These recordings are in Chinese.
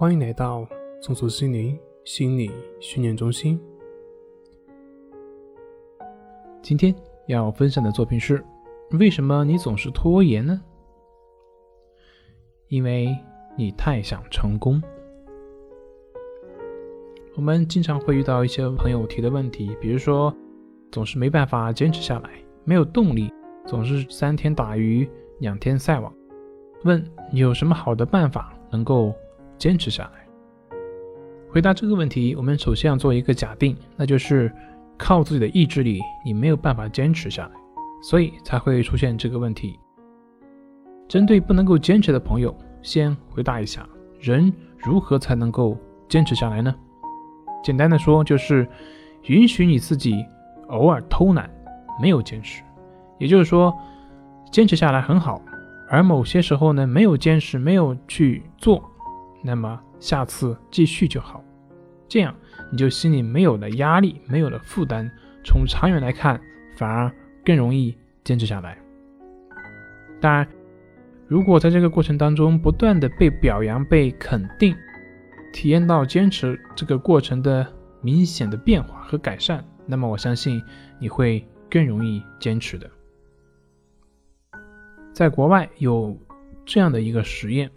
欢迎来到松鼠心灵心理训练中心。今天要分享的作品是：为什么你总是拖延呢？因为你太想成功。我们经常会遇到一些朋友提的问题，比如说总是没办法坚持下来，没有动力，总是三天打鱼两天晒网。问你有什么好的办法能够？坚持下来。回答这个问题，我们首先要做一个假定，那就是靠自己的意志力，你没有办法坚持下来，所以才会出现这个问题。针对不能够坚持的朋友，先回答一下：人如何才能够坚持下来呢？简单的说，就是允许你自己偶尔偷懒，没有坚持。也就是说，坚持下来很好，而某些时候呢，没有坚持，没有去做。那么下次继续就好，这样你就心里没有了压力，没有了负担，从长远来看，反而更容易坚持下来。当然，如果在这个过程当中不断的被表扬、被肯定，体验到坚持这个过程的明显的变化和改善，那么我相信你会更容易坚持的。在国外有这样的一个实验。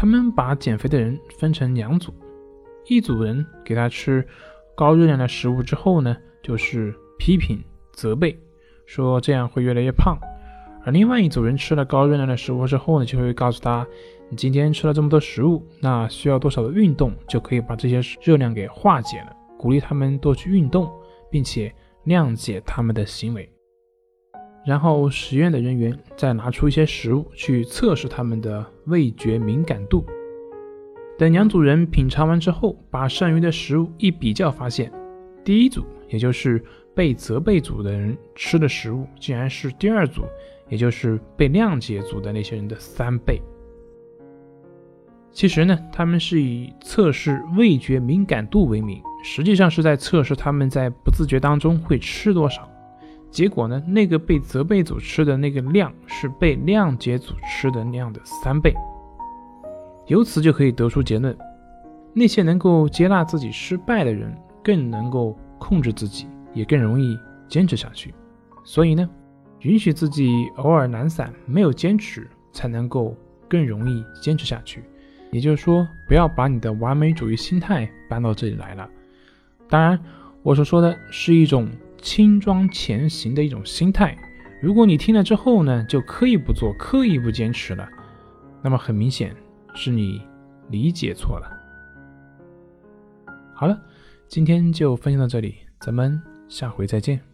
他们把减肥的人分成两组，一组人给他吃高热量的食物之后呢，就是批评责备，说这样会越来越胖；而另外一组人吃了高热量的食物之后呢，就会告诉他，你今天吃了这么多食物，那需要多少的运动就可以把这些热量给化解了，鼓励他们多去运动，并且谅解他们的行为。然后实验的人员再拿出一些食物去测试他们的味觉敏感度。等两组人品尝完之后，把剩余的食物一比较，发现第一组，也就是被责备组的人吃的食物，竟然是第二组，也就是被谅解组的那些人的三倍。其实呢，他们是以测试味觉敏感度为名，实际上是在测试他们在不自觉当中会吃多少。结果呢？那个被责备组吃的那个量是被谅解组吃的量的三倍。由此就可以得出结论：那些能够接纳自己失败的人，更能够控制自己，也更容易坚持下去。所以呢，允许自己偶尔懒散，没有坚持，才能够更容易坚持下去。也就是说，不要把你的完美主义心态搬到这里来了。当然，我所说的是一种。轻装前行的一种心态。如果你听了之后呢，就刻意不做，刻意不坚持了，那么很明显是你理解错了。好了，今天就分享到这里，咱们下回再见。